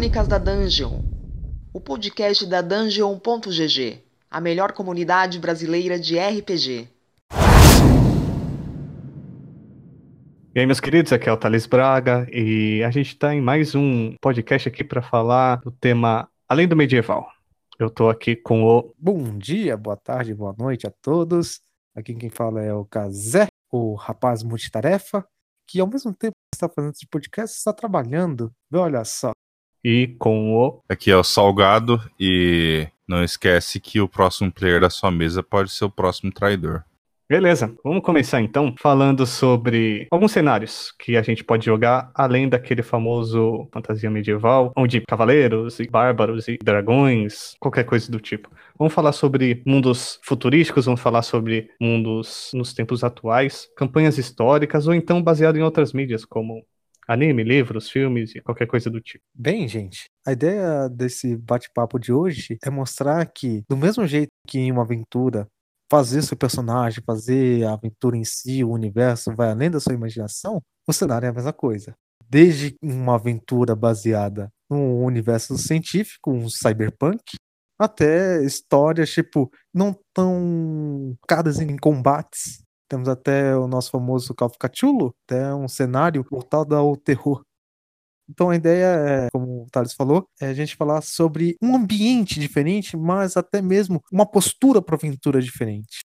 Crônicas da Dungeon, o podcast da Dungeon.gg, a melhor comunidade brasileira de RPG. E aí, meus queridos, aqui é o Thales Braga e a gente está em mais um podcast aqui para falar do tema Além do Medieval. Eu estou aqui com o. Bom dia, boa tarde, boa noite a todos. Aqui quem fala é o Kazé, o rapaz multitarefa, que ao mesmo tempo que está fazendo esse podcast, está trabalhando. Olha só. E com o. Aqui é o Salgado e não esquece que o próximo player da sua mesa pode ser o próximo traidor. Beleza, vamos começar então falando sobre alguns cenários que a gente pode jogar além daquele famoso fantasia medieval, onde cavaleiros e bárbaros e dragões, qualquer coisa do tipo. Vamos falar sobre mundos futurísticos, vamos falar sobre mundos nos tempos atuais, campanhas históricas ou então baseado em outras mídias como anime, livros, filmes e qualquer coisa do tipo. Bem, gente, a ideia desse bate-papo de hoje é mostrar que, do mesmo jeito que em uma aventura fazer seu personagem, fazer a aventura em si, o universo, vai além da sua imaginação, o cenário é a mesma coisa. Desde uma aventura baseada no universo científico, um cyberpunk, até histórias, tipo, não tão focadas em combates. Temos até o nosso famoso Cthulhu, até um cenário voltado ao terror. Então a ideia é, como o Thales falou, é a gente falar sobre um ambiente diferente, mas até mesmo uma postura para aventura diferente.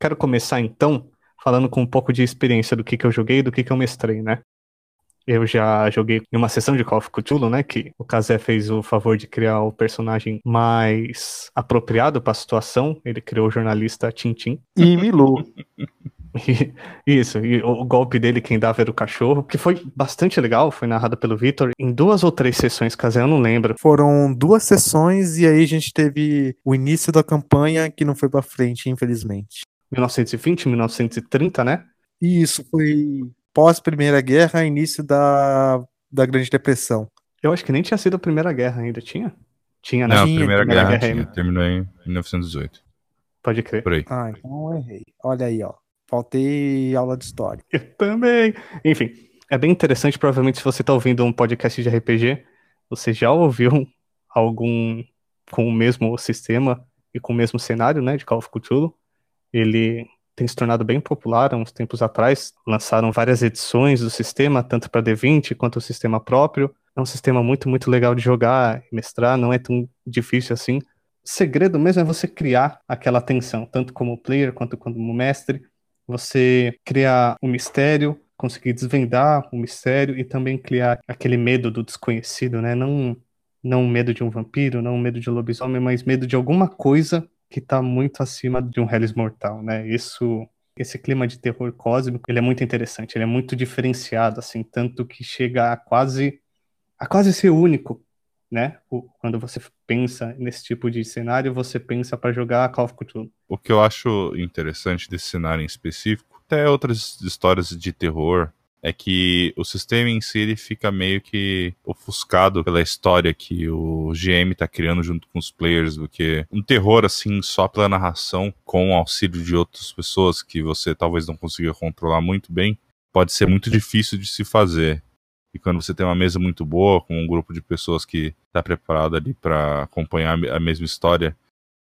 Quero começar então falando com um pouco de experiência do que, que eu joguei e do que, que eu mestrei, né? Eu já joguei em uma sessão de Call of Cthulhu, né? Que o Kazé fez o favor de criar o personagem mais apropriado para a situação. Ele criou o jornalista Tintin. E Milu. Isso, e o golpe dele quem dava era o cachorro, que foi bastante legal, foi narrado pelo Victor em duas ou três sessões, caso eu não lembro. Foram duas sessões e aí a gente teve o início da campanha que não foi para frente, infelizmente. 1920, 1930, né? Isso, foi pós Primeira Guerra, início da, da Grande Depressão. Eu acho que nem tinha sido a Primeira Guerra ainda, tinha? Tinha, né? Não, a Primeira, Guerra, Guerra tinha, terminou em 1918. Pode crer. Por aí. Ah, então eu errei. Olha aí, ó. Faltei aula de história. Eu também. Enfim, é bem interessante. Provavelmente, se você está ouvindo um podcast de RPG, você já ouviu algum com o mesmo sistema e com o mesmo cenário, né, de Call of Cthulhu. Ele tem se tornado bem popular há uns tempos atrás. Lançaram várias edições do sistema, tanto para D20 quanto o sistema próprio. É um sistema muito, muito legal de jogar e mestrar, não é tão difícil assim. O segredo mesmo é você criar aquela tensão, tanto como player quanto como mestre você criar um mistério, conseguir desvendar o mistério e também criar aquele medo do desconhecido, né? Não, não medo de um vampiro, não medo de um lobisomem, mas medo de alguma coisa que está muito acima de um Hellis Mortal, né? Isso, esse clima de terror cósmico, ele é muito interessante, ele é muito diferenciado, assim, tanto que chega a quase a quase ser único, né? Quando você pensa nesse tipo de cenário, você pensa para jogar Call of Cthulhu. O que eu acho interessante desse cenário em específico, até outras histórias de terror, é que o sistema em si ele fica meio que ofuscado pela história que o GM tá criando junto com os players, do que um terror assim só pela narração, com o auxílio de outras pessoas que você talvez não consiga controlar muito bem, pode ser muito difícil de se fazer. E quando você tem uma mesa muito boa, com um grupo de pessoas que está preparado ali para acompanhar a mesma história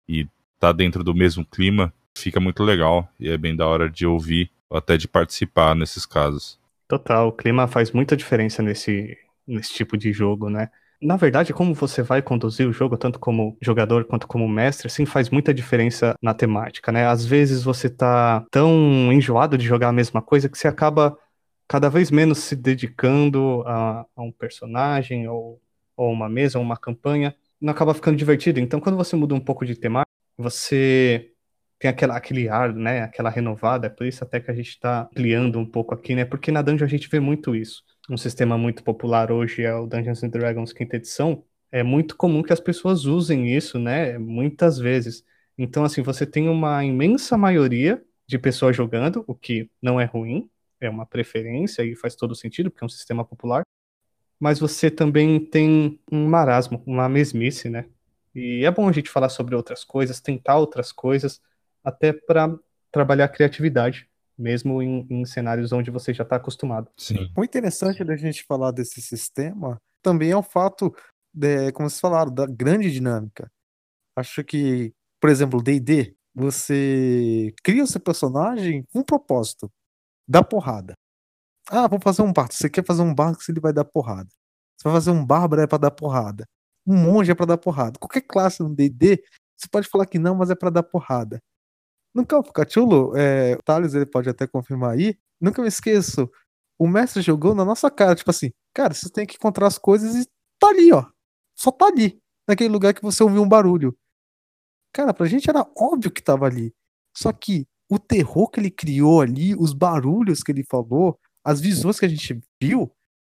e tá dentro do mesmo clima, fica muito legal e é bem da hora de ouvir ou até de participar nesses casos. Total, o clima faz muita diferença nesse, nesse tipo de jogo, né? Na verdade, como você vai conduzir o jogo, tanto como jogador quanto como mestre, assim, faz muita diferença na temática, né? Às vezes você tá tão enjoado de jogar a mesma coisa que você acaba cada vez menos se dedicando a, a um personagem ou, ou uma mesa ou uma campanha, não acaba ficando divertido. Então, quando você muda um pouco de temática, você tem aquela, aquele ar, né, aquela renovada, é por isso até que a gente está ampliando um pouco aqui, né, porque na Dungeon a gente vê muito isso. Um sistema muito popular hoje é o Dungeons and Dragons quinta edição, é muito comum que as pessoas usem isso, né, muitas vezes. Então, assim, você tem uma imensa maioria de pessoas jogando, o que não é ruim, é uma preferência e faz todo sentido, porque é um sistema popular. Mas você também tem um marasmo, uma mesmice, né? E é bom a gente falar sobre outras coisas, tentar outras coisas, até para trabalhar a criatividade, mesmo em, em cenários onde você já está acostumado. Sim. O interessante da gente falar desse sistema também é o fato é, como vocês falaram, da grande dinâmica. Acho que, por exemplo, D&D, você cria o seu personagem com um propósito, dar porrada. Ah, vou fazer um bardo. Você quer fazer um bardo que ele vai dar porrada. Você vai fazer um bárbaro é para dar porrada. Um monge é para dar porrada. Qualquer classe no D&D, você pode falar que não, mas é para dar porrada. No Campo Cthulhu, é, o Thales ele pode até confirmar aí, nunca me esqueço, o mestre jogou na nossa cara, tipo assim, cara, você tem que encontrar as coisas e tá ali, ó. Só tá ali, naquele lugar que você ouviu um barulho. Cara, pra gente era óbvio que tava ali. Só que o terror que ele criou ali, os barulhos que ele falou, as visões que a gente viu,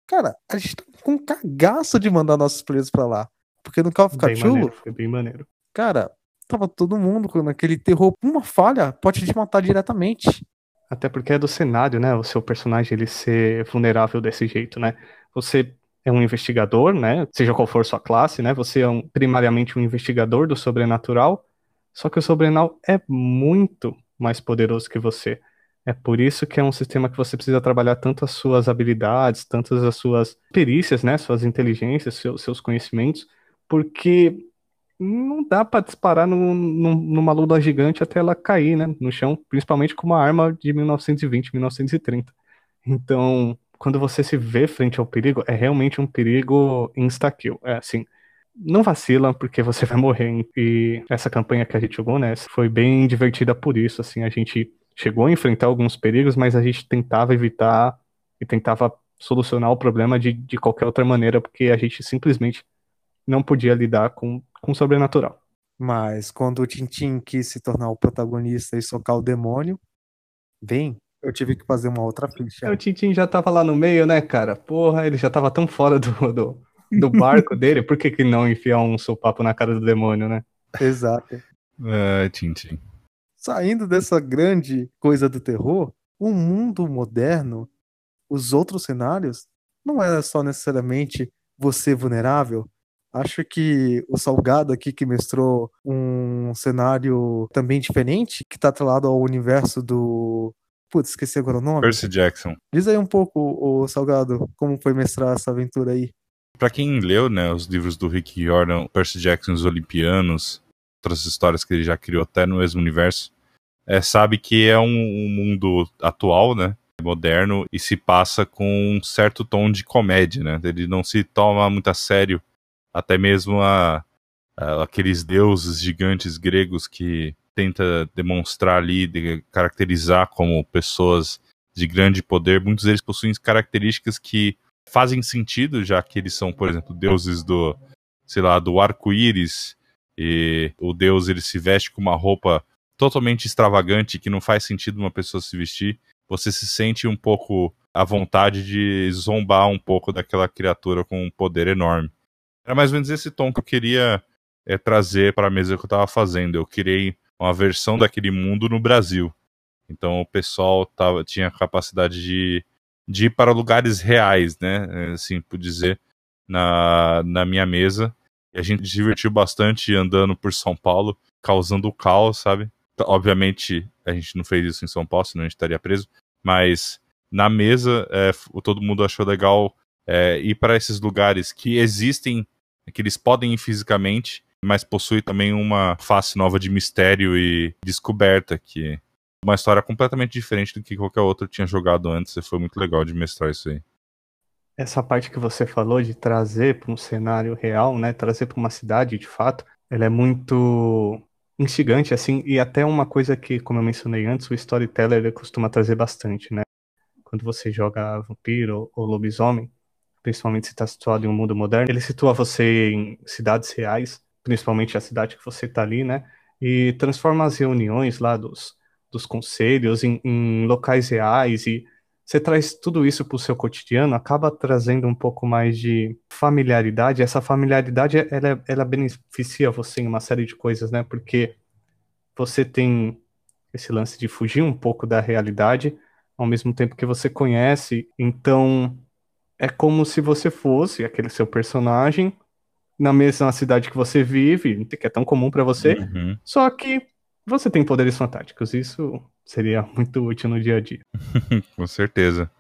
cara, a gente tá com um cagaço de mandar nossos players pra lá. Porque no Call of Cthulhu, foi bem maneiro. cara, tava todo mundo com aquele terror. Uma falha pode te matar diretamente. Até porque é do cenário, né? O seu personagem ele ser vulnerável desse jeito, né? Você é um investigador, né? Seja qual for sua classe, né? Você é um, primariamente um investigador do sobrenatural, só que o sobrenatural é muito mais poderoso que você. É por isso que é um sistema que você precisa trabalhar tanto as suas habilidades, tantas as suas perícias, né? Suas inteligências, seus, seus conhecimentos, porque não dá para disparar no, no, numa lula gigante até ela cair, né, no chão, principalmente com uma arma de 1920, 1930. Então, quando você se vê frente ao perigo, é realmente um perigo insta-kill. É assim, não vacila, porque você vai morrer. E essa campanha que a gente jogou, né, foi bem divertida por isso, assim, a gente chegou a enfrentar alguns perigos, mas a gente tentava evitar e tentava solucionar o problema de, de qualquer outra maneira, porque a gente simplesmente não podia lidar com com o sobrenatural. Mas quando o Tintin quis se tornar o protagonista e socar o demônio, bem, eu tive que fazer uma outra ficha. O Tintin já tava lá no meio, né, cara? Porra, ele já tava tão fora do, do, do barco dele, por que, que não enfiar um sopapo na cara do demônio, né? Exato. É, Tintin. Saindo dessa grande coisa do terror, o mundo moderno, os outros cenários, não é só necessariamente você vulnerável, Acho que o Salgado aqui que mestrou um cenário também diferente, que tá atrelado ao universo do. Putz, esqueci agora o nome. Percy Jackson. Diz aí um pouco, o Salgado, como foi mestrar essa aventura aí. Para quem leu, né, os livros do Rick Jordan, Percy Jackson, os Olimpianos, outras histórias que ele já criou até no mesmo universo, é, sabe que é um, um mundo atual, né, moderno e se passa com um certo tom de comédia, né? Ele não se toma muito a sério até mesmo a, a, aqueles deuses gigantes gregos que tenta demonstrar ali, de caracterizar como pessoas de grande poder, muitos deles possuem características que fazem sentido, já que eles são, por exemplo, deuses do, sei lá, do arco-íris, e o deus ele se veste com uma roupa totalmente extravagante que não faz sentido uma pessoa se vestir, você se sente um pouco à vontade de zombar um pouco daquela criatura com um poder enorme. Era mais ou menos esse tom que eu queria é, trazer para a mesa que eu estava fazendo. Eu criei uma versão daquele mundo no Brasil. Então o pessoal tava, tinha capacidade de, de ir para lugares reais, né? Assim, por dizer, na, na minha mesa. E a gente se divertiu bastante andando por São Paulo, causando caos, sabe? Obviamente, a gente não fez isso em São Paulo, senão a gente estaria preso. Mas na mesa, é, todo mundo achou legal é, ir para esses lugares que existem que eles podem ir fisicamente, mas possui também uma face nova de mistério e descoberta, que é uma história completamente diferente do que qualquer outro tinha jogado antes, e foi muito legal de mestrar isso aí. Essa parte que você falou de trazer para um cenário real, né, trazer para uma cidade, de fato, ela é muito instigante, assim, e até uma coisa que, como eu mencionei antes, o storyteller costuma trazer bastante, né? Quando você joga vampiro ou lobisomem, principalmente se está situado em um mundo moderno. Ele situa você em cidades reais, principalmente a cidade que você está ali, né? E transforma as reuniões lá dos, dos conselhos em, em locais reais e você traz tudo isso para o seu cotidiano, acaba trazendo um pouco mais de familiaridade. Essa familiaridade, ela, ela beneficia você em uma série de coisas, né? Porque você tem esse lance de fugir um pouco da realidade, ao mesmo tempo que você conhece. Então, é como se você fosse aquele seu personagem na mesma cidade que você vive, que é tão comum para você, uhum. só que você tem poderes fantásticos. Isso seria muito útil no dia a dia. Com certeza.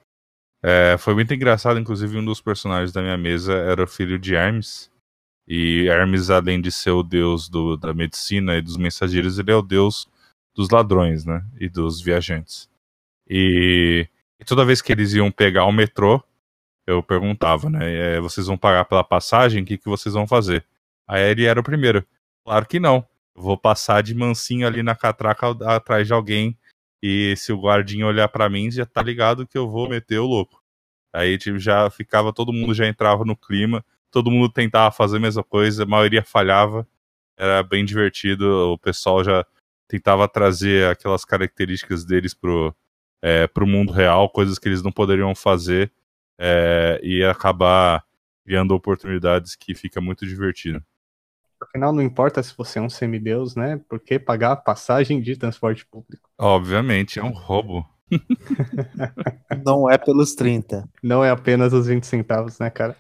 É, foi muito engraçado, inclusive, um dos personagens da minha mesa era o filho de Hermes. E Hermes, além de ser o deus do, da medicina e dos mensageiros, ele é o deus dos ladrões, né? E dos viajantes. E, e toda vez que eles iam pegar o metrô, eu perguntava, né? É, vocês vão pagar pela passagem? O que, que vocês vão fazer? Aí ele era o primeiro. Claro que não. Eu vou passar de mansinho ali na catraca atrás de alguém. E se o guardinha olhar para mim, já tá ligado que eu vou meter o louco. Aí tipo, já ficava, todo mundo já entrava no clima, todo mundo tentava fazer a mesma coisa, a maioria falhava. Era bem divertido, o pessoal já tentava trazer aquelas características deles pro, é, pro mundo real, coisas que eles não poderiam fazer, é, e acabar criando oportunidades que fica muito divertido. Afinal, não importa se você é um semideus, né? Porque pagar passagem de transporte público. Obviamente, é um roubo. Não é pelos 30. Não é apenas os 20 centavos, né, cara?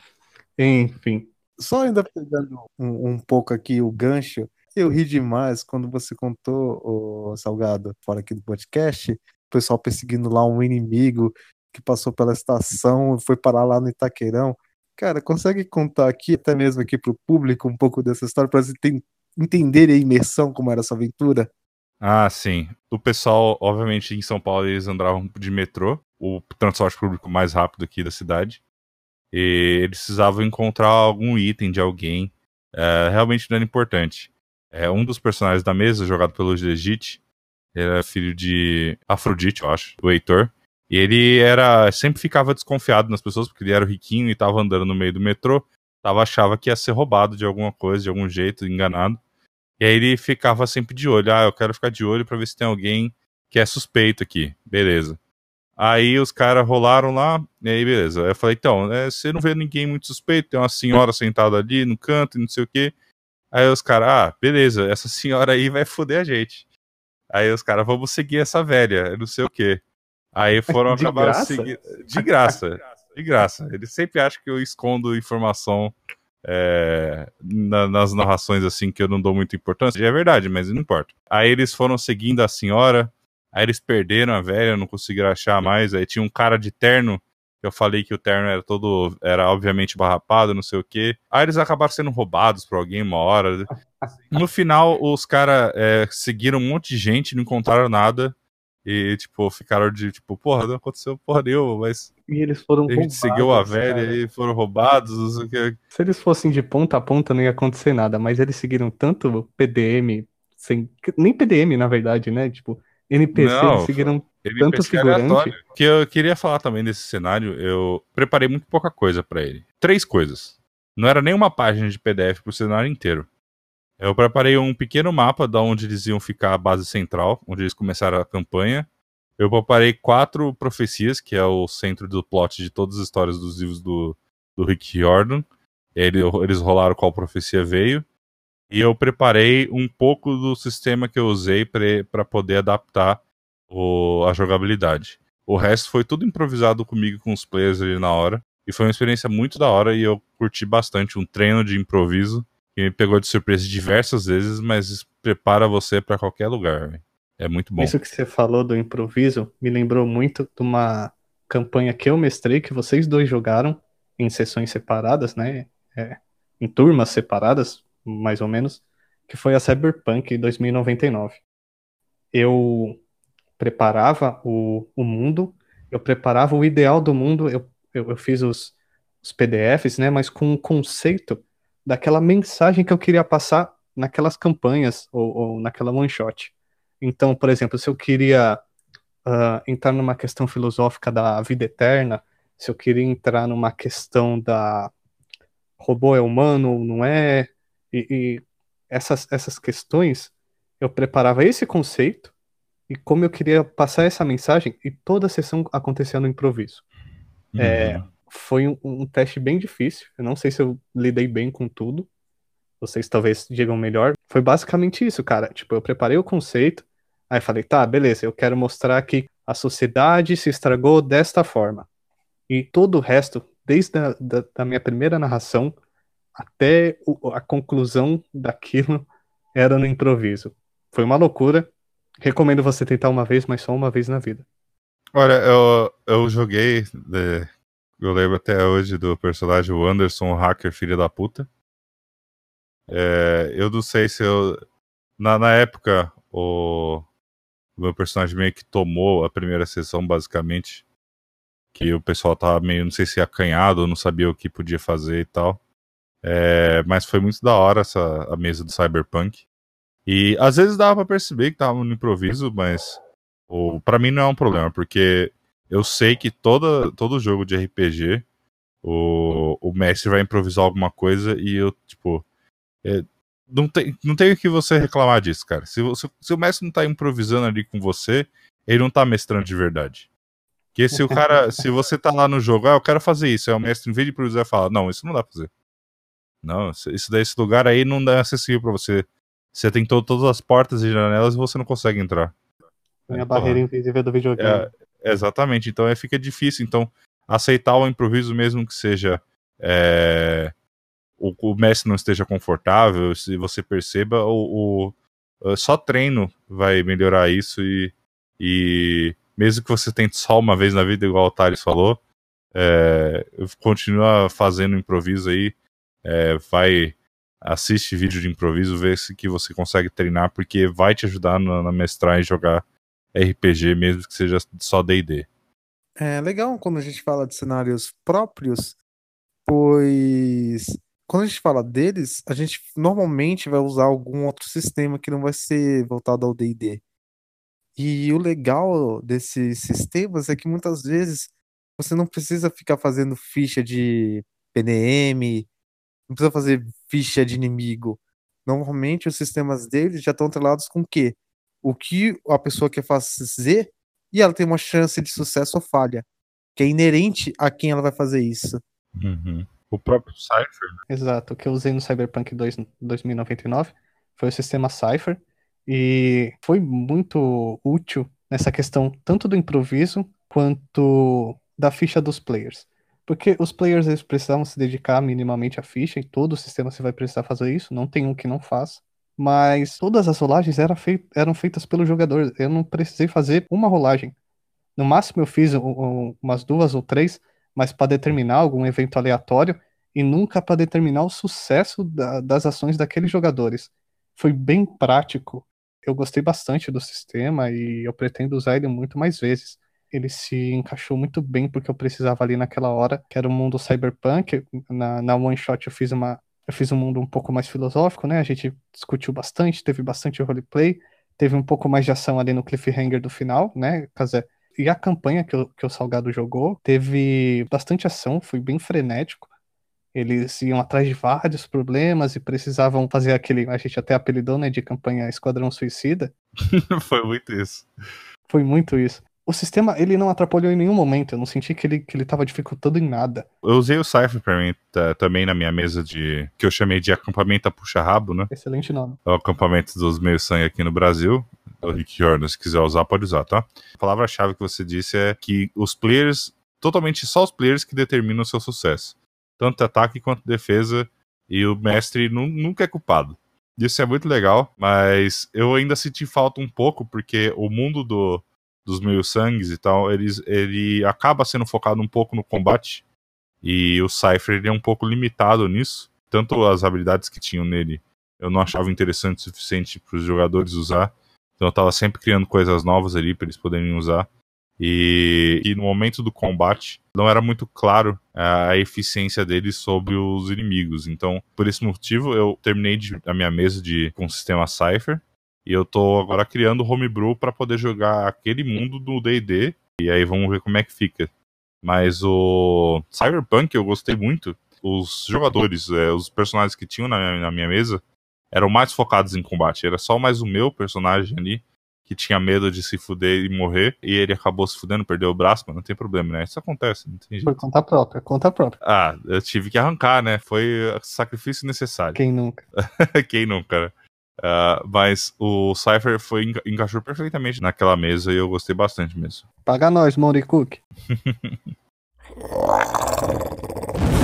Enfim. Só ainda pegando um, um pouco aqui o gancho, eu ri demais quando você contou, o Salgado, fora aqui do podcast, o pessoal perseguindo lá um inimigo que passou pela estação foi parar lá no Itaqueirão. Cara, consegue contar aqui, até mesmo aqui pro público, um pouco dessa história, para entender a imersão como era essa aventura? Ah, sim. O pessoal, obviamente, em São Paulo, eles andavam de metrô, o transporte público mais rápido aqui da cidade. E eles precisavam encontrar algum item de alguém. É, realmente não era importante. É, um dos personagens da mesa, jogado pelo Legit, era filho de Afrodite, eu acho, o Heitor. E ele era sempre ficava desconfiado nas pessoas, porque ele era riquinho e estava andando no meio do metrô. Tava, achava que ia ser roubado de alguma coisa, de algum jeito, enganado. E aí ele ficava sempre de olho. Ah, eu quero ficar de olho para ver se tem alguém que é suspeito aqui. Beleza. Aí os caras rolaram lá, e aí beleza. Eu falei, então, é, você não vê ninguém muito suspeito, tem uma senhora sentada ali no canto e não sei o quê. Aí os caras, ah, beleza, essa senhora aí vai foder a gente. Aí os caras, vamos seguir essa velha, não sei o quê. Aí foram de acabar graça? seguindo. De graça. De graça. Eles sempre acham que eu escondo informação é, na- nas narrações assim que eu não dou muita importância. E é verdade, mas não importa. Aí eles foram seguindo a senhora, aí eles perderam a velha, não conseguiram achar mais. Aí tinha um cara de terno, eu falei que o terno era todo, era obviamente barrapado, não sei o quê. Aí eles acabaram sendo roubados por alguém uma hora. No final, os caras seguiram um monte de gente, não encontraram nada. E, tipo, ficaram de, tipo, porra, não aconteceu porra nenhuma, mas E eles foram a gente roubados, seguiu a velha cara. e foram roubados, não sei o que. Se eles fossem de ponta a ponta, não ia acontecer nada, mas eles seguiram tanto PDM, sem... nem PDM, na verdade, né? Tipo, NPC, Não, eles seguiram Ele Tanto figurante. que eu queria falar também desse cenário, eu preparei muito pouca coisa pra ele. Três coisas. Não era nem uma página de PDF pro cenário inteiro. Eu preparei um pequeno mapa da onde eles iam ficar a base central, onde eles começaram a campanha. Eu preparei quatro profecias, que é o centro do plot de todas as histórias dos livros do, do Rick Riordan. Ele, eles rolaram qual profecia veio. E eu preparei um pouco do sistema que eu usei para poder adaptar o- a jogabilidade. O resto foi tudo improvisado comigo com os players ali na hora. E foi uma experiência muito da hora e eu curti bastante. Um treino de improviso que me pegou de surpresa diversas vezes, mas prepara você para qualquer lugar. É muito bom. Isso que você falou do improviso me lembrou muito de uma campanha que eu mestrei, que vocês dois jogaram em sessões separadas, né? É, em turmas separadas, mais ou menos, que foi a Cyberpunk 2099. Eu preparava o, o mundo, eu preparava o ideal do mundo, eu, eu, eu fiz os, os PDFs, né? Mas com o conceito daquela mensagem que eu queria passar naquelas campanhas ou, ou naquela one shot. Então, por exemplo, se eu queria ah, entrar numa questão filosófica da vida eterna, se eu queria entrar numa questão da robô é humano ou não é, e, e essas, essas questões, eu preparava esse conceito e como eu queria passar essa mensagem, e toda a sessão acontecia no improviso. É, Uhum. Foi um, um teste bem difícil. Eu não sei se eu lidei bem com tudo. Vocês talvez digam melhor. Foi basicamente isso, cara. Tipo, eu preparei o conceito, aí falei, tá, beleza, eu quero mostrar que a sociedade se estragou desta forma. E todo o resto, desde a da, da minha primeira narração até o- a conclusão daquilo, era no improviso. Foi uma loucura. Recomendo você tentar uma vez, mas só uma vez na vida. Olha, eu, eu joguei. Eu lembro até hoje do personagem o Anderson, o hacker filho da puta. É, eu não sei se eu. Na, na época, o, meu personagem meio que tomou a primeira sessão, basicamente. Que o pessoal tava meio, não sei se acanhado, não sabia o que podia fazer e tal. É, mas foi muito da hora essa, a mesa do Cyberpunk. E às vezes dava pra perceber que tava no improviso, mas o, pra mim não é um problema, porque eu sei que toda, todo jogo de RPG, o, o mestre vai improvisar alguma coisa e eu, tipo. É, não, tem, não tem o que você reclamar disso, cara. Se, se, se, o mestre não tá improvisando ali com você, ele não tá mestrando de verdade. Porque se o cara. se você tá lá no jogo, ah, eu quero fazer isso, aí o mestre, em vez de improvisar, fala, não, isso não dá pra fazer. Não, isso daí, esse lugar aí não dá acessível para você. Você tem to todas as portas e janelas e você não consegue entrar. Tem a barreira invisível do videogame. É, exatamente, então aí fica difícil. Então, aceitar o improviso, mesmo que seja. É, o, o mestre não esteja confortável, se você perceba, o, o só treino vai melhorar isso e, e mesmo que você tente só uma vez na vida, igual o Thales falou, é, continua fazendo improviso aí, é, vai assiste vídeo de improviso, vê se que você consegue treinar, porque vai te ajudar na, na mestrar e jogar RPG, mesmo que seja só D&D. É legal quando a gente fala de cenários próprios, pois quando a gente fala deles, a gente normalmente vai usar algum outro sistema que não vai ser voltado ao D&D. E o legal desses sistemas é que muitas vezes você não precisa ficar fazendo ficha de PNM, não precisa fazer ficha de inimigo. Normalmente os sistemas deles já estão atrelados com o quê? O que a pessoa quer fazer e ela tem uma chance de sucesso ou falha, que é inerente a quem ela vai fazer isso. Uhum. O próprio Cypher. Né? Exato, o que eu usei no Cyberpunk 2, 2099 foi o sistema Cypher e foi muito útil nessa questão tanto do improviso quanto da ficha dos players. Porque os players eles precisavam se dedicar minimamente à ficha, e todo o sistema você vai precisar fazer isso, não tem um que não faça. Mas todas as rolagens eram, fei eram feitas pelo jogador, eu não precisei fazer uma rolagem. No máximo eu fiz um, umas duas ou três, mas para determinar algum evento aleatório e nunca para determinar o sucesso da, das ações daqueles jogadores. Foi bem prático. Eu gostei bastante do sistema e eu pretendo usar ele muito mais vezes ele se encaixou muito bem porque eu precisava ali naquela hora, que era o mundo cyberpunk. Na, na one shot eu fiz uma eu fiz um mundo um pouco mais filosófico, né? A gente discutiu bastante, teve bastante roleplay, teve um pouco mais de ação ali no cliffhanger do final, né? E a campanha que o, que o Salgado jogou teve bastante ação, foi bem frenético. Eles iam atrás de vários problemas e precisavam fazer aquele, a gente até apelidou, né, de campanha Esquadrão Suicida. foi muito isso. Foi muito isso o sistema ele não atrapalhou em nenhum momento. Eu não senti que ele, que ele tava dificultando em nada. Eu usei o Cypher pra mim também na minha mesa de. que eu chamei de acampamento a puxa-rabo, né? Excelente nome. É o acampamento dos meio sangue aqui no Brasil. O Rick Jordan, se quiser usar, pode usar, tá? A palavra-chave que você disse é que os players, totalmente só os players que determinam o seu sucesso. Tanto ataque quanto defesa. E o mestre nunca é culpado. Isso é muito legal, mas eu ainda senti falta um pouco, porque o mundo do, dos meio sangues e tal, eles, ele acaba sendo focado um pouco no combate. E o Cypher ele é um pouco limitado nisso. Tanto as habilidades que tinham nele eu não achava interessante o suficiente para os jogadores usar. Então eu estava sempre criando coisas novas ali para eles poderem usar. E, e, no momento do combate não era muito claro a eficiência deles sobre os inimigos. Então, por esse motivo, eu terminei de, a minha mesa de, com o sistema Cypher e eu tô agora criando homebrew para poder jogar aquele mundo do D&D. E aí vamos ver como é que fica. Mas o Cyberpunk eu gostei muito. Os jogadores, é, os personagens que tinham na minha, na minha mesa eram mais focados em combate. Era só mais o meu personagem ali que tinha medo de se fuder e morrer, e ele acabou se fudendo, perdeu o braço, mas não tem problema, né? Isso acontece, não tem jeito. Foi conta própria, conta própria. Ah, eu tive que arrancar, né? Foi sacrifício necessário. Quem nunca? Quem nunca, né? Uh, mas o Cypher foi, encaixou perfeitamente naquela mesa e eu gostei bastante mesmo. Paga nós, Money Cook.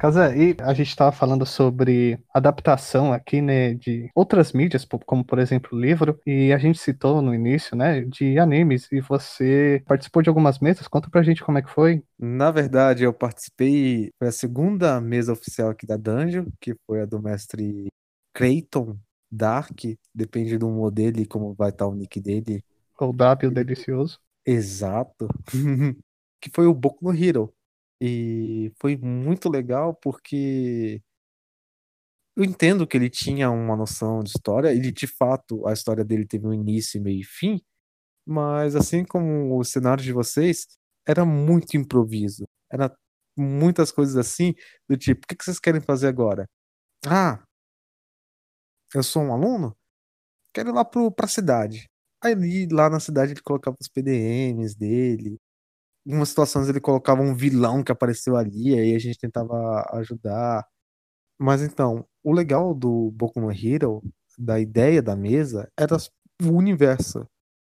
Casa, e a gente estava falando sobre adaptação aqui, né, de outras mídias, como por exemplo livro, e a gente citou no início, né, de animes, e você participou de algumas mesas, conta pra gente como é que foi. Na verdade, eu participei, foi a segunda mesa oficial aqui da Dungeon, que foi a do mestre Creighton Dark, depende do modelo e como vai estar o nick dele. O W delicioso. Exato. que foi o Boku no Hero. E foi muito legal porque eu entendo que ele tinha uma noção de história, ele de fato, a história dele teve um início, meio e fim, mas assim como o cenário de vocês, era muito improviso. Era muitas coisas assim, do tipo, o que vocês querem fazer agora? Ah, eu sou um aluno? Quero ir lá pro, pra cidade. Aí lá na cidade ele colocava os PDMs dele, algumas situações ele colocava um vilão que apareceu ali, aí a gente tentava ajudar. Mas então, o legal do Boku no Hero, da ideia da mesa, era o universo.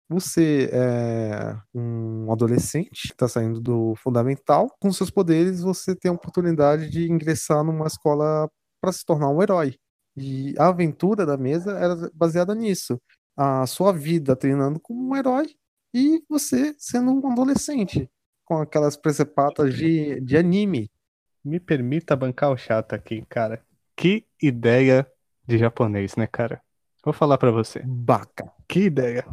Você é um adolescente que está saindo do fundamental, com seus poderes você tem a oportunidade de ingressar numa escola para se tornar um herói. E a aventura da mesa era baseada nisso. A sua vida treinando como um herói e você sendo um adolescente com aquelas precepatas de, de anime. Me permita bancar o chato aqui, cara. Que ideia de japonês, né, cara? Vou falar para você. Baca. Que ideia.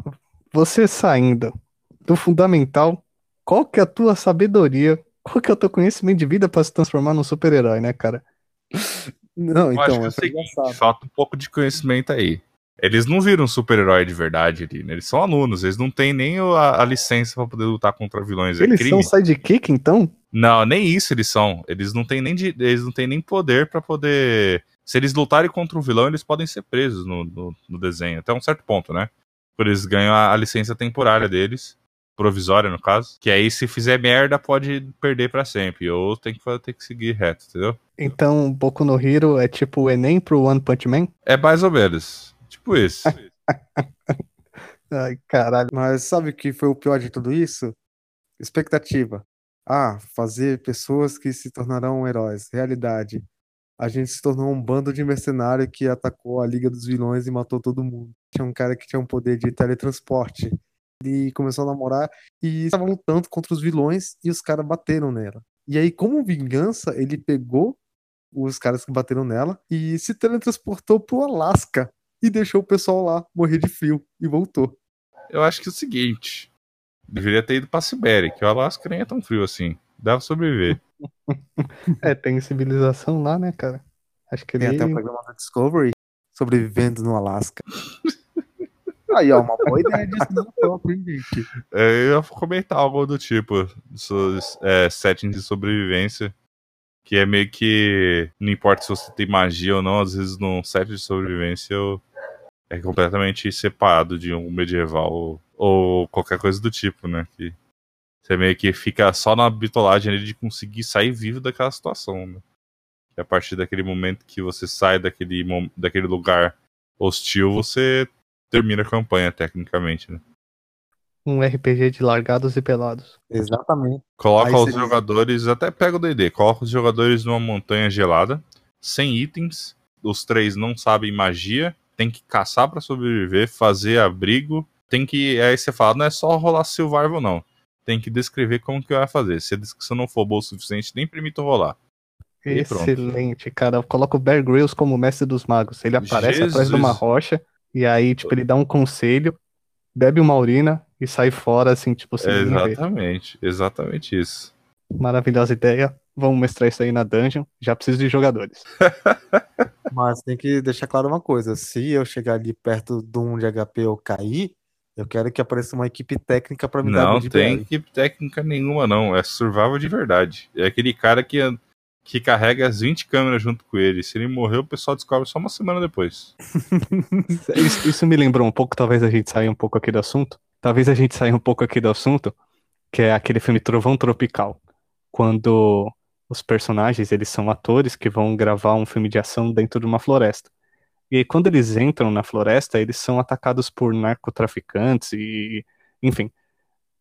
Você saindo do fundamental, qual que é a tua sabedoria? Qual que é o teu conhecimento de vida para se transformar num super-herói, né, cara? Não, então, Eu acho que é o seguinte, falta um pouco de conhecimento aí. Eles não viram super-herói de verdade ali, né? Eles são alunos, eles não têm nem a, a licença para poder lutar contra vilões. É Eles crime. são sidekick, então? Não, nem isso eles são. Eles não têm nem, de, eles não têm nem poder para poder. Se eles lutarem contra um vilão, eles podem ser presos no, no, no desenho, até um certo ponto, né? Por eles ganham a, a, licença temporária deles, provisória no caso, que aí se fizer merda pode perder para sempre, ou tem que, tem que seguir reto, entendeu? Então, Boku no Hero é tipo o Enem pro One Punch Man? É mais ou menos. Tipo isso. Ai, caralho. Mas sabe o que foi o pior de tudo isso? Expectativa. Ah, fazer pessoas que se tornarão heróis. Realidade. A gente se tornou um bando de mercenário que atacou a Liga dos Vilões e matou todo mundo. Tinha um cara que tinha um poder de teletransporte. Ele começou a namorar e estava lutando contra os vilões e os caras bateram nela. E aí, como vingança, ele pegou os caras que bateram nela e se teletransportou pro Alasca e deixou o pessoal lá morrer de frio e voltou. Eu acho que é o seguinte: deveria ter ido pra Sibéria, que o Alasca nem é tão frio assim. Dava pra sobreviver. é, tem civilização lá, né, cara? Acho que Tem ele... até o programa da Discovery sobrevivendo no Alasca. Aí, ó, uma boa ideia disso não próprio, hein, gente? É, eu ia comentar algo do tipo, seus é, settings de sobrevivência, que é meio que, não importa se você tem magia ou não, às vezes num set de sobrevivência é completamente separado de um medieval ou, ou qualquer coisa do tipo, né? Que você meio que fica só na bitolagem ali de conseguir sair vivo daquela situação, né? E a partir daquele momento que você sai daquele, daquele lugar hostil, você termina a campanha, tecnicamente, né? Um RPG de largados e pelados. Exatamente. Coloca Aí os seria- jogadores, até pega o D&D, coloca os jogadores numa montanha gelada, sem itens, os três não sabem magia, tem que caçar pra sobreviver, fazer abrigo, tem que, aí você fala, não é só rolar survival não, tem que descrever como que vai fazer, se a descrição não for boa o suficiente, nem permite rolar. Excelente, cara. Coloca o Bear Grylls como mestre dos magos. Ele aparece atrás de uma Jesus. rocha e aí, tipo, ele dá um conselho, bebe uma urina e sai fora, assim, tipo, sem ninguém ver. exatamente, exatamente isso. Maravilhosa ideia. Vamos mestrar isso aí na dungeon. Já preciso de jogadores. Mas tem que deixar claro uma coisa: se eu chegar ali perto de um de HP ou cair, eu quero que apareça uma equipe técnica pra me dar Não tem berry. equipe técnica nenhuma não, é survival de verdade. É aquele cara que, que carrega as 20 câmeras junto com ele, se ele morrer o pessoal descobre só uma semana depois. Isso, isso me lembrou um pouco, talvez a gente saia um pouco aqui do assunto. Talvez a gente saia um pouco aqui do assunto, que é aquele filme Trovão Tropical. Quando os personagens, eles são atores que vão gravar um filme de ação dentro de uma floresta. E aí, quando eles entram na floresta, eles são atacados por narcotraficantes e, enfim.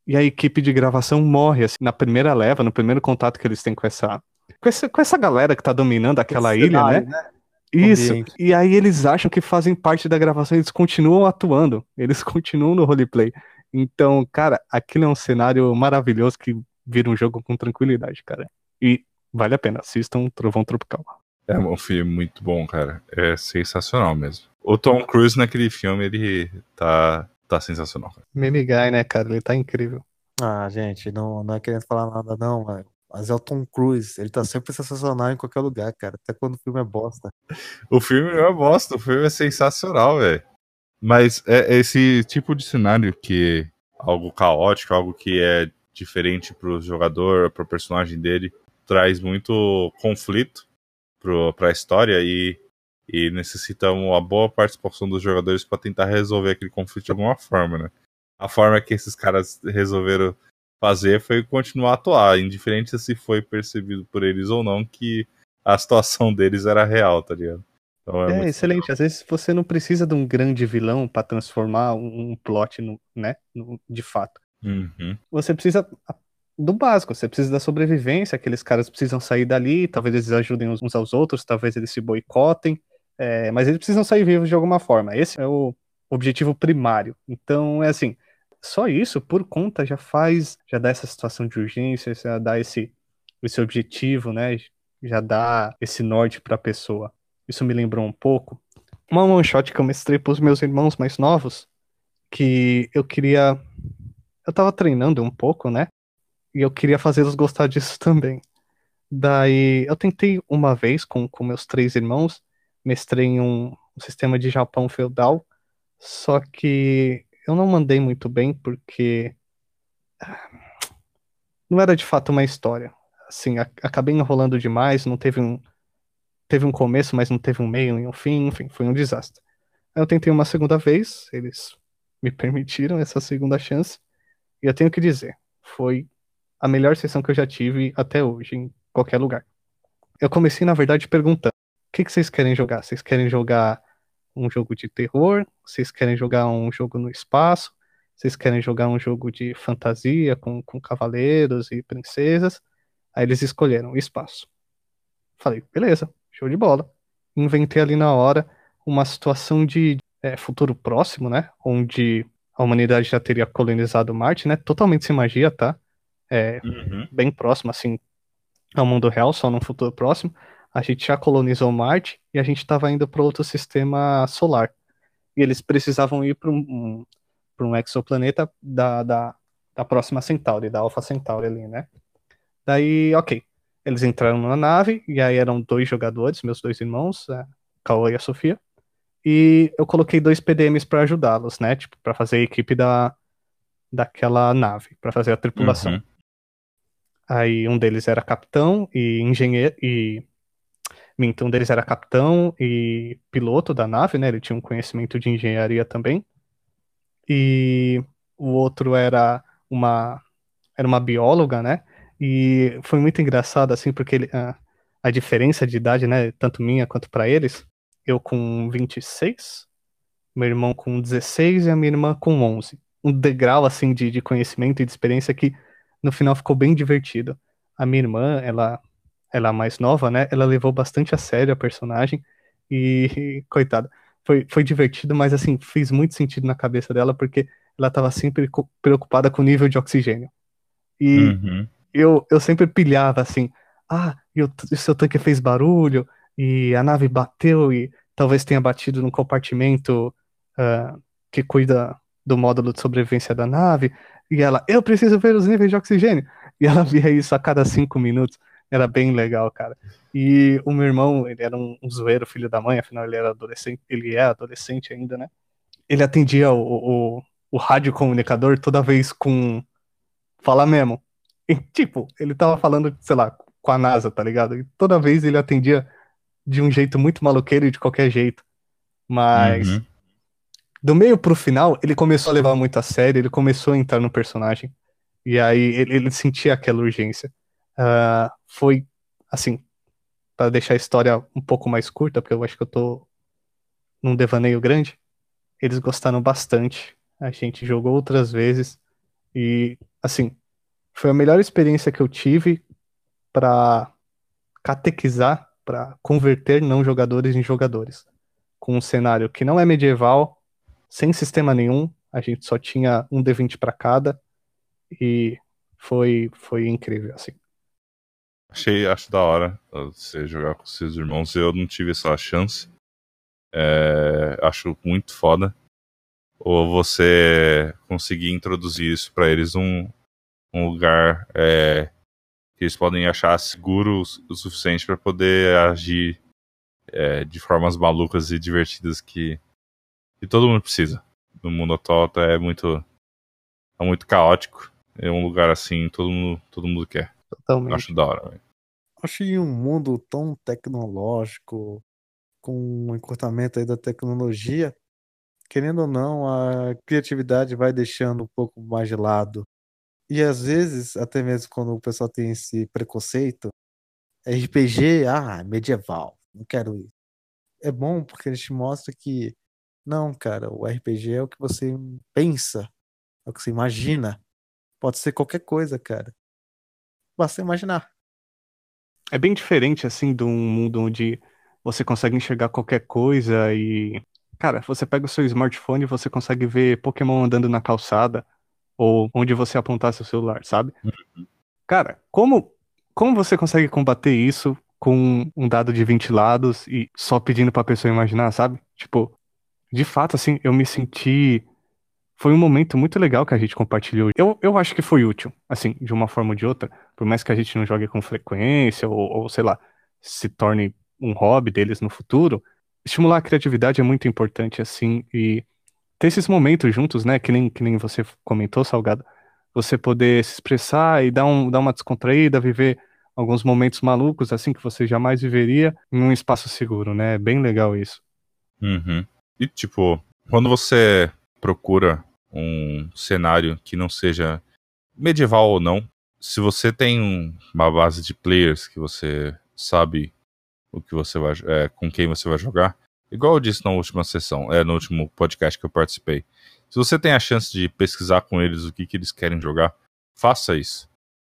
E a equipe de gravação morre, assim, na primeira leva, no primeiro contato que eles têm com essa, com essa, com essa galera que tá dominando aquela Esse ilha, cenário, né? Isso. Ambiente. E aí eles acham que fazem parte da gravação, eles continuam atuando, eles continuam no roleplay. Então, cara, aquilo é um cenário maravilhoso que vira um jogo com tranquilidade, cara. E vale a pena, assistam Trovão Tropical. É um filme muito bom, cara. É sensacional mesmo. O Tom Cruise naquele filme, ele tá, tá sensacional. Cara. Meme Guy, né, cara? Ele tá incrível. Ah, gente, não, não é querendo falar nada, não, velho. Mas é o Tom Cruise, ele tá sempre sensacional em qualquer lugar, cara. Até quando o filme é bosta. O filme não é bosta, o filme é sensacional, velho. Mas é esse tipo de cenário que é algo caótico, algo que é diferente pro jogador, pro personagem dele, traz muito conflito pro, pra história e, e necessita uma boa participação dos jogadores para tentar resolver aquele conflito de alguma forma, né? A forma que esses caras resolveram fazer foi continuar a atuar, indiferente se foi percebido por eles ou não que a situação deles era real, tá ligado? Então É, muito excelente. Às vezes você não precisa de um grande vilão pra transformar um, um plot no, né, no- de fato. Uhum. Você precisa do básico, você precisa da sobrevivência, aqueles caras precisam sair dali, talvez eles ajudem uns aos outros, talvez eles se boicotem, é, mas eles precisam sair vivos de alguma forma. Esse é o objetivo primário. Então, é assim, só isso, por conta, já faz, já dá essa situação de urgência, já dá esse, esse objetivo, né? Já dá esse norte pra pessoa. Isso me lembrou um pouco uma one shot que eu mestrei pros meus irmãos mais novos, que eu queria. Eu tava treinando um pouco, né? E eu queria fazê-los gostar disso também. Daí eu tentei uma vez com, com meus três irmãos, mestrei em um, um sistema de Japão feudal, só que eu não mandei muito bem porque ah, não era de fato uma história. Assim, a- acabei enrolando demais, não teve um teve um começo, mas não teve um meio e um fim, enfim, foi um desastre. Aí eu tentei uma segunda vez, eles me permitiram essa segunda chance, e eu tenho que dizer, foi a melhor sessão que eu já tive até hoje, em qualquer lugar. Eu comecei, na verdade, perguntando: o que que vocês querem jogar? Vocês querem jogar um jogo de terror? Vocês querem jogar um jogo no espaço? Vocês querem jogar um jogo de fantasia com, com cavaleiros e princesas? Aí eles escolheram espaço. Falei, beleza, show de bola. Inventei ali na hora uma situação de é, futuro próximo, né? Onde a humanidade já teria colonizado Marte, né? Totalmente sem magia, tá? É, Uhum. bem próximo, assim, ao mundo real, só num futuro próximo. A gente já colonizou Marte e a gente estava indo para outro sistema solar. E eles precisavam ir para um, um, um exoplaneta da, da, da próxima Centauri, da Alpha Centauri ali, né? Daí, ok. Eles entraram na nave, e aí eram dois jogadores, meus dois irmãos, a Cauã e a Sofia. E eu coloquei dois PDMs para ajudá-los, né? Tipo, para fazer a equipe da, daquela nave, para fazer a tripulação. Uhum. Aí um deles era capitão e engenheiro e minto, um deles era capitão e piloto da nave, né? Ele tinha um conhecimento de engenharia também. E o outro era uma era uma bióloga, né? E foi muito engraçado assim, porque ele, a, a diferença de idade, né, tanto minha quanto para eles, eu com 26, meu irmão com 16 e a minha irmã com 11. Um degrau assim de, de conhecimento e de experiência que no final ficou bem divertido. A minha irmã, ela, ela é mais nova, né? Ela levou bastante a sério a personagem e, coitada, foi, foi divertido, mas assim, fez muito sentido na cabeça dela porque ela estava sempre preocupada com o nível de oxigênio. E Uhum. eu, eu sempre pilhava assim, ah, e o, o seu tanque fez barulho, e a nave bateu e talvez tenha batido no compartimento ah, que cuida do módulo de sobrevivência da nave, e ela, eu preciso ver os níveis de oxigênio, e ela via isso a cada cinco minutos, era bem legal, cara. E o meu irmão, ele era um, um zoeiro, filho da mãe, afinal ele era adolescente, ele é adolescente ainda, né? Ele atendia o, o, o rádio comunicador toda vez com fala mesmo. E, tipo, ele tava falando, sei lá, com a NASA, tá ligado? E toda vez ele atendia de um jeito muito maluqueiro e de qualquer jeito. Mas Uhum. Do meio pro final, ele começou a levar muito a sério, ele começou a entrar no personagem. E aí ele, ele sentia aquela urgência. Ah, foi, assim, para deixar a história um pouco mais curta, porque eu acho que eu tô num devaneio grande. Eles gostaram bastante. A gente jogou outras vezes. E, assim, foi a melhor experiência que eu tive para catequizar para converter não jogadores em jogadores. Com um cenário que não é medieval, sem sistema nenhum, a gente só tinha um D20 para cada e foi foi incrível assim. Achei, acho da hora você jogar com seus irmãos. Eu não tive essa chance. É, acho muito foda. Ou você conseguir introduzir isso para eles um, um lugar é, que eles podem achar seguro o suficiente para poder agir é, de formas malucas e divertidas que, que todo mundo precisa. No mundo atual é muito é muito caótico. É um lugar assim, todo mundo, todo mundo quer. Totalmente. Acho da hora, velho. Acho que em um mundo tão tecnológico, com o encurtamento aí da tecnologia, querendo ou não, a criatividade vai deixando um pouco mais de lado. E às vezes, até mesmo quando o pessoal tem esse preconceito, RPG, ah, medieval, não quero isso. É bom porque a gente mostra que, não, cara, o RPG é o que você pensa, é o que você imagina. Pode ser qualquer coisa, cara. Basta imaginar. É bem diferente, assim, de um mundo onde você consegue enxergar qualquer coisa e. Cara, você pega o seu smartphone e você consegue ver Pokémon andando na calçada ou onde você apontar seu celular, sabe? Uhum. Cara, como, como você consegue combater isso com um dado de 20 lados e só pedindo pra pessoa imaginar, sabe? Tipo, de fato, assim, eu me senti. Foi um momento muito legal que a gente compartilhou. Eu, eu acho que foi útil, assim, de uma forma ou de outra, por mais que a gente não jogue com frequência ou, ou sei lá, se torne um hobby deles no futuro. Estimular a criatividade é muito importante, assim, e ter esses momentos juntos, né? Que nem, que nem você comentou, Salgado. Você poder se expressar e dar, um, dar uma descontraída, viver alguns momentos malucos, assim, que você jamais viveria em um espaço seguro, né? É bem legal isso. Uhum. E, tipo, quando você procura um cenário que não seja medieval ou não, se você tem um, uma base de players que você sabe o que você vai, é, com quem você vai jogar, igual eu disse na última sessão, é, no último podcast que eu participei. Se você tem a chance de pesquisar com eles o que, que eles querem jogar, faça isso.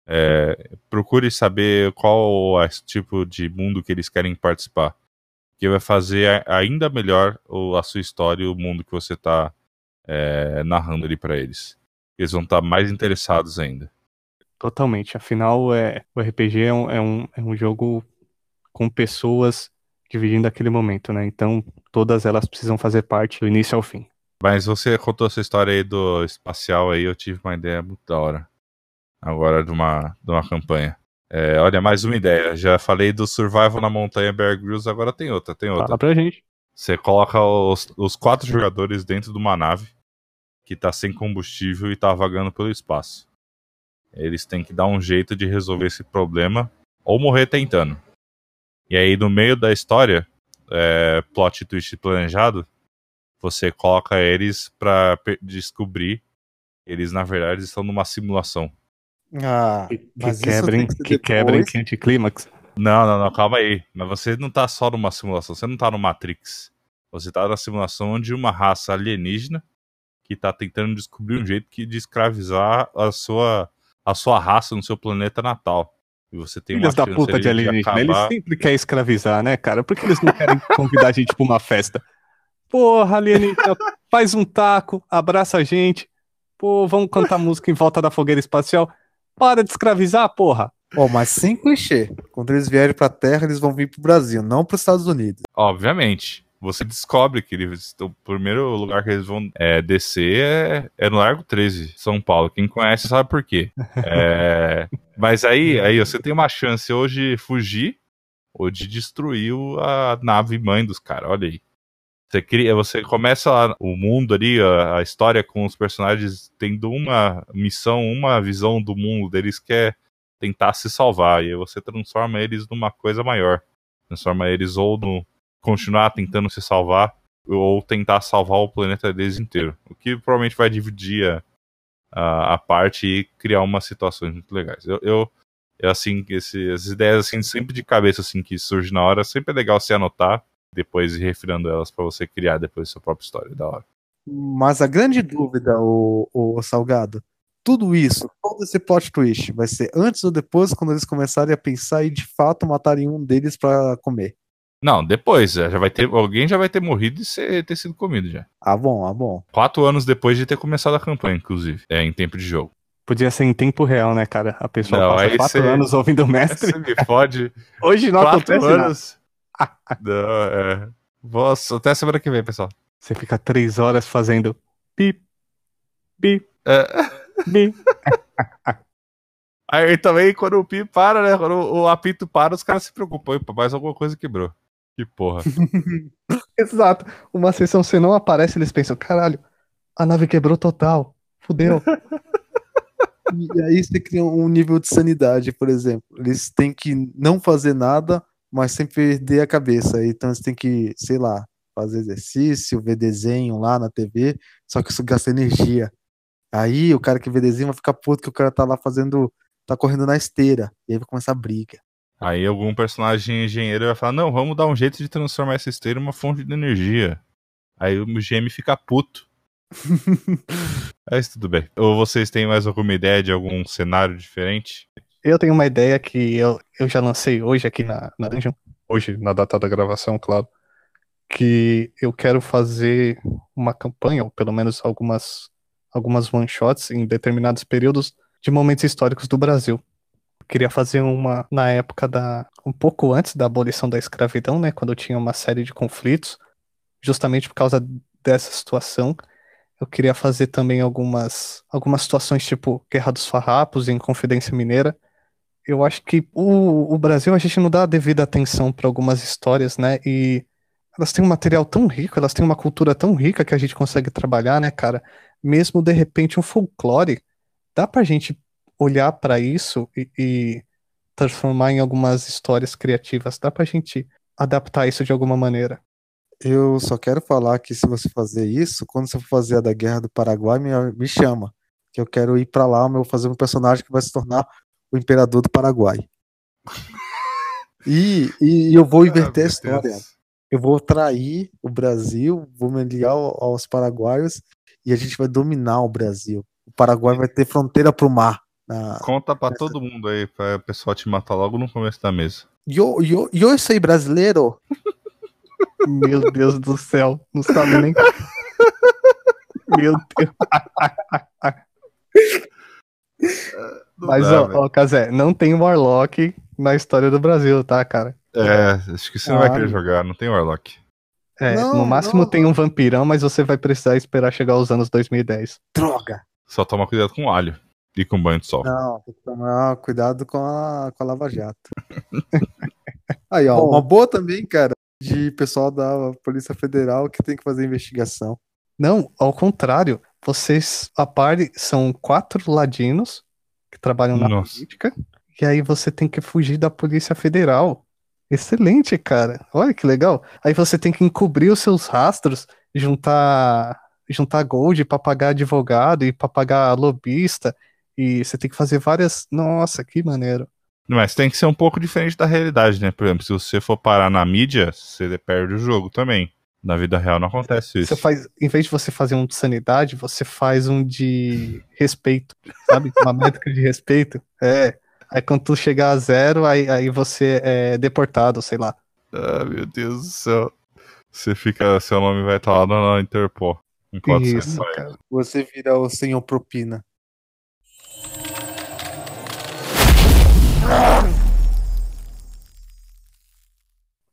É, procure saber qual é o tipo de mundo que eles querem participar. Que vai fazer ainda melhor a sua história e o mundo que você está é, narrando ali para eles. Eles vão estar tá mais interessados ainda. Totalmente. Afinal, é, o RPG é um, é um, é um jogo com pessoas dividindo aquele momento, né? Então, todas elas precisam fazer parte do início ao fim. Mas você contou essa história aí do espacial aí, eu tive uma ideia muito da hora. Agora de uma, de uma campanha. É, olha, mais uma ideia. Já falei do Survival na Montanha Bear Grylls, agora tem outra, tem outra. Fala pra gente. Você coloca os, os quatro jogadores dentro de uma nave que tá sem combustível e tá vagando pelo espaço. Eles têm que dar um jeito de resolver esse problema ou morrer tentando. E aí, no meio da história, é, plot twist planejado, você coloca eles pra descobrir eles, na verdade, estão numa simulação. Ah, que, que quebrem, que, que quebrem, que anticlímax. Não, não, não, calma aí. Mas você não tá só numa simulação, você não tá no Matrix. Você tá na simulação de uma raça alienígena que tá tentando descobrir um jeito de escravizar a sua, a sua raça no seu planeta natal. E você tem Filhos uma da puta de alienígena. acabar... Eles sempre querem escravizar, né, cara? Por que eles não querem convidar a gente pra uma festa? Porra, alienígena, faz um taco, abraça a gente. Pô, vamos cantar música em volta da fogueira espacial. Para de escravizar, porra. Oh, mas sem clichê. Quando eles vierem pra Terra, eles vão vir pro Brasil, não pros Estados Unidos. Obviamente. Você descobre que eles, o primeiro lugar que eles vão é, descer é, é, no Largo 13, São Paulo. Quem conhece sabe por quê. É, mas aí, aí você tem uma chance hoje de fugir ou de destruir a nave mãe dos caras. Olha aí. Você, cria, você começa o mundo ali, a, a, história com os personagens tendo uma missão, uma visão do mundo deles que é tentar se salvar. E você transforma eles numa coisa maior. Transforma eles ou no, continuar tentando se salvar ou tentar salvar o planeta deles inteiro. O que provavelmente vai dividir a, a parte e criar umas situações muito legais. Eu, eu, eu assim, esse, essas ideias assim, sempre de cabeça assim que surgem na hora, sempre é legal se anotar, depois ir refirando elas para você criar depois sua própria história, da hora. Mas a grande dúvida, o, o Salgado, tudo isso, todo esse plot twist, vai ser antes ou depois, quando eles começarem a pensar e de fato matarem um deles pra comer? Não, depois. é, Já vai ter, alguém já vai ter morrido e ser- ter sido comido já. Ah, bom, ah, bom. Quatro anos depois de ter começado a campanha, inclusive. É, em tempo de jogo. Podia ser em tempo real, né, cara? A pessoa Não, passa quatro cê- anos ouvindo o mestre. Você me fode. Hoje não Quatro acontece nada. anos. Não, é. Nossa, até semana que vem, pessoal. Você fica três horas fazendo pi, pi, É. pi. Aí também, quando o pi para, né? Quando o apito para, os caras se preocupam. Opa, mais alguma coisa quebrou. Que porra. Exato. Uma sessão você não aparece, eles pensam, caralho, a nave quebrou total. Fudeu. E aí você cria um nível de sanidade, por exemplo. Eles têm que não fazer nada, mas sem perder a cabeça. Então eles têm que, sei lá, fazer exercício, ver desenho lá na TV, só que isso gasta energia. Aí o cara que vê desenho vai ficar puto que o cara tá lá fazendo, tá correndo na esteira. E aí vai começar a briga. Aí algum personagem engenheiro vai falar: Não, vamos dar um jeito de transformar essa esteira em uma fonte de energia. Aí o GM fica puto. Mas tudo bem. Ou vocês têm mais alguma ideia de algum cenário diferente? Eu tenho uma ideia que eu, eu já lancei hoje aqui na, na Dungeon, hoje, na data da gravação, claro, que eu quero fazer uma campanha, ou pelo menos algumas, algumas one-shots em determinados períodos de momentos históricos do Brasil. Eu queria fazer uma na época da. um pouco antes da abolição da escravidão, né? Quando tinha uma série de conflitos, justamente por causa dessa situação. Eu queria fazer também algumas, algumas situações tipo Guerra dos Farrapos em Confidência Mineira. Eu acho que o, o Brasil a gente não dá a devida atenção para algumas histórias, né? E elas têm um material tão rico, elas têm uma cultura tão rica que a gente consegue trabalhar, né, cara? Mesmo de repente um folclore, dá pra gente olhar para isso e, e transformar em algumas histórias criativas, dá pra gente adaptar isso de alguma maneira. Eu só quero falar que se você fazer isso, quando você for fazer a da Guerra do Paraguai, me, me chama. Que eu quero ir pra lá, eu vou fazer um personagem que vai se tornar o Imperador do Paraguai. E, e eu vou inverter a Ah, meu história. Deus. Eu vou trair o Brasil, vou me aliar ao- aos paraguaios e a gente vai dominar o Brasil. O Paraguai vai ter fronteira pro mar. Na... Conta pra todo mundo aí, pra o pessoal te matar logo no começo da mesa. Yo, yo, yo sou brasileiro. Meu Deus do céu, não sabe nem. Meu Deus. Não Mas, dá, ó, ó, Kazé, não tem Warlock na história do Brasil, tá, cara? É, acho que você não vai querer Claro. jogar, não tem Warlock. É, Não, no máximo não. tem um vampirão, mas você vai precisar esperar chegar aos anos 2010. Droga. Só toma cuidado com o alho e com banho de sol. Não, tem que tomar cuidado com a, com a Lava Jato. Aí, ó, Bom. uma boa também, cara, de pessoal da Polícia Federal que tem que fazer investigação. Não, ao contrário, vocês, a par, são quatro ladinos que trabalham na Nossa. política, e aí você tem que fugir da Polícia Federal. Excelente, cara. Olha que legal. Aí você tem que encobrir os seus rastros, juntar, juntar gold pra pagar advogado e pra pagar lobista, e você tem que fazer várias. Nossa, que maneiro. Mas tem que ser um pouco diferente da realidade, né? Por exemplo, se você for parar na mídia, você perde o jogo também. Na vida real não acontece isso. Você faz, em vez de você fazer um de sanidade, você faz um de respeito, sabe? Uma métrica de respeito. É. Aí quando tu chegar a zero, aí, aí você é deportado, sei lá. Ah, meu Deus do céu. Você fica. Seu nome vai estar lá na Interpol. Enquanto você Isso, sai. cara. Você vira o senhor propina.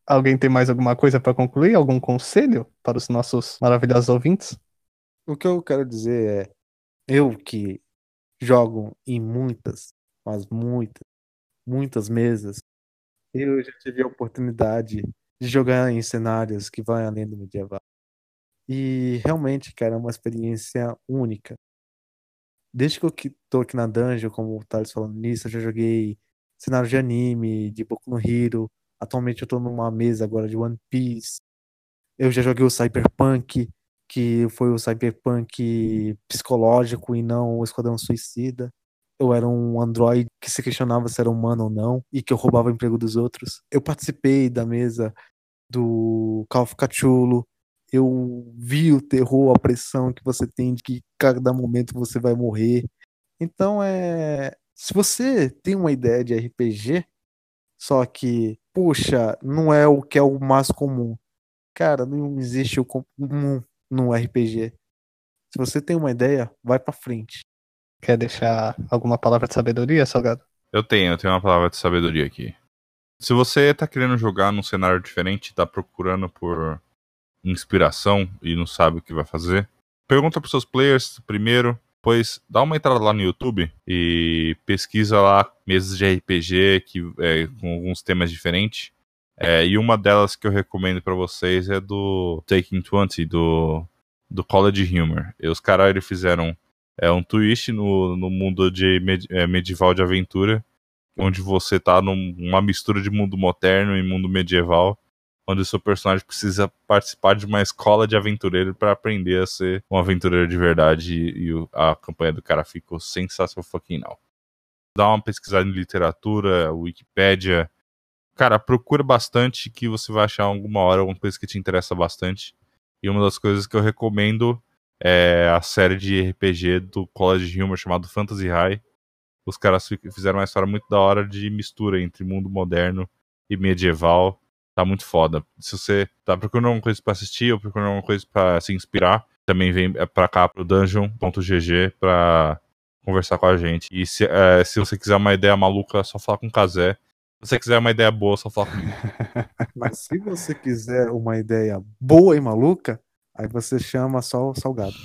Alguém tem mais alguma coisa para concluir? Algum conselho para os nossos maravilhosos ouvintes? O que eu quero dizer é, eu que jogo em muitas, mas muitas, muitas mesas, eu já tive a oportunidade de jogar em cenários que vão além do medieval. E realmente, cara, é uma experiência única. Desde que eu tô aqui na Dungeon, como o Thales falando nisso, eu já joguei cenário de anime, de Boku no Hero. Atualmente eu tô numa mesa agora de One Piece. Eu já joguei o Cyberpunk, que foi o Cyberpunk psicológico e não o Esquadrão Suicida. Eu era um androide que se questionava se era humano ou não e que eu roubava o emprego dos outros. Eu participei da mesa do Call of Cthulhu. Eu vi o terror, a pressão que você tem de que cada momento você vai morrer. Então é. Se você tem uma ideia de RPG, só que, puxa, não é o que é o mais comum. Cara, não existe o comum no RPG. Se você tem uma ideia, vai pra frente. Quer deixar alguma palavra de sabedoria, Salgado? Eu tenho, eu tenho uma palavra de sabedoria aqui. Se você tá querendo jogar num cenário diferente, tá procurando por inspiração e não sabe o que vai fazer, pergunta pros seus players primeiro, depois dá uma entrada lá no YouTube e pesquisa lá mesas de RPG que, é, com alguns temas diferentes. É, e uma delas que eu recomendo para vocês é do Taking 20, do, do College Humor. E os caras fizeram é, um twist no, no mundo de med, é, medieval de aventura, onde você tá numa mistura de mundo moderno e mundo medieval onde o seu personagem precisa participar de uma escola de aventureiro para aprender a ser um aventureiro de verdade e, a campanha do cara ficou sensacional. Dá uma pesquisada em literatura, Wikipédia. Cara, procura bastante que você vai achar alguma hora alguma coisa que te interessa bastante. E uma das coisas que eu recomendo é a série de RPG do College Humor chamado Fantasy High. Os caras fizeram uma história muito da hora de mistura entre mundo moderno e medieval tá muito foda. Se você tá procurando alguma coisa pra assistir ou procurando alguma coisa pra se inspirar, também vem é, pra cá pro dungeon.gg pra conversar com a gente. E se, é, se você quiser uma ideia maluca, é só falar com o Kazé. Se você quiser uma ideia boa, só falar comigo. Mas se você quiser uma ideia boa e maluca, aí você chama só o Salgado.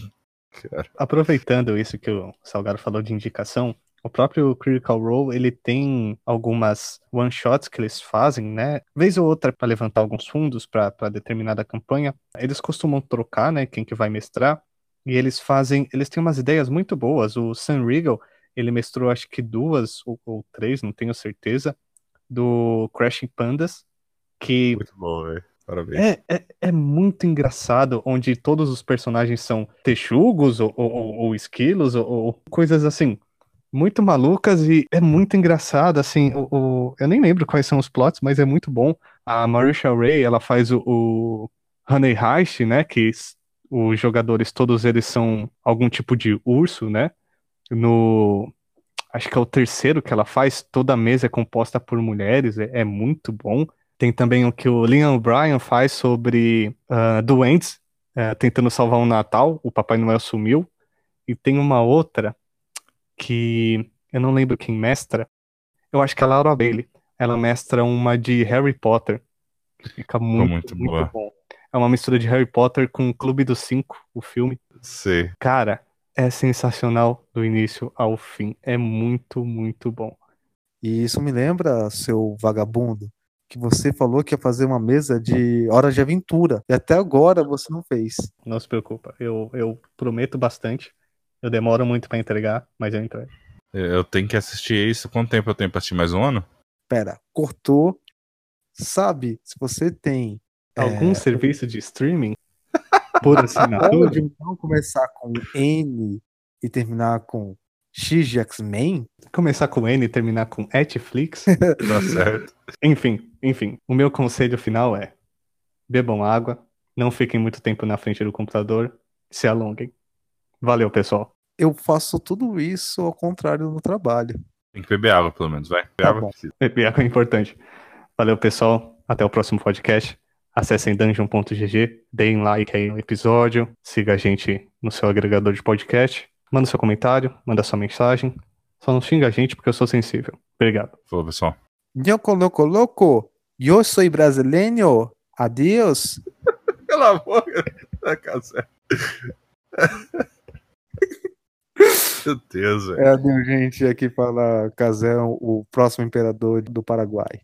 Aproveitando isso que o Salgado falou de indicação, o próprio Critical Role, ele tem algumas one-shots que eles fazem, né? Vez ou outra para levantar alguns fundos para determinada campanha. Eles costumam trocar, né? Quem que vai mestrar. E eles fazem, eles têm umas ideias muito boas. O Sam Regal, ele mestrou acho que duas ou, ou três, não tenho certeza, do Crashing Pandas, que... Muito bom, velho. Parabéns. É, é, é, muito engraçado, onde todos os personagens são texugos ou, ou, ou esquilos ou, ou coisas assim muito malucas e é muito engraçado, assim, o, o, eu nem lembro quais são os plots, mas é muito bom. A Marisha Ray, ela faz o, o Honey Heist, né, que os jogadores todos eles são algum tipo de urso, né, no... Acho que é o terceiro que ela faz, toda a mesa é composta por mulheres, é, é muito bom. Tem também o que o Liam O'Brien faz sobre uh, doentes, uh, tentando salvar um Natal, o Papai Noel sumiu. E tem uma outra que eu não lembro quem mestra. Eu acho que é a Laura Bailey. Ela mestra uma de Harry Potter. Que fica muito, muito, muito bom. É uma mistura de Harry Potter com o Clube dos Cinco, o filme. Sim. Cara, é sensacional do início ao fim. É muito, muito bom. E isso me lembra, seu vagabundo, que você falou que ia fazer uma mesa de Hora de Aventura. E até agora você não fez. Não se preocupa, eu, eu prometo bastante. Eu demoro muito para entregar, mas eu entrego. Eu tenho que assistir isso. Quanto tempo eu tenho pra assistir? Mais um ano? Pera, cortou. Sabe, se você tem. Algum é... serviço de streaming por assinatura? Pode então começar com N e terminar com X de X-Men? Começar com N e terminar com Netflix? tá certo. Enfim, enfim. O meu conselho final é: bebam água, não fiquem muito tempo na frente do computador, se alonguem. Valeu, pessoal. Eu faço tudo isso ao contrário no trabalho. Tem que beber água, pelo menos, vai. Beber tá água Beber água é importante. Valeu, pessoal. Até o próximo podcast. Acessem dungeon.gg, deem like aí no episódio, siga a gente no seu agregador de podcast, manda seu comentário, manda sua mensagem. Só não xinga a gente porque eu sou sensível. Obrigado. Falou, pessoal. Nhoco, louco, louco. Eu sou brasileiro. Adeus. Pela boca da casa. Velho. É, a gente aqui fala Casé, o próximo imperador do Paraguai.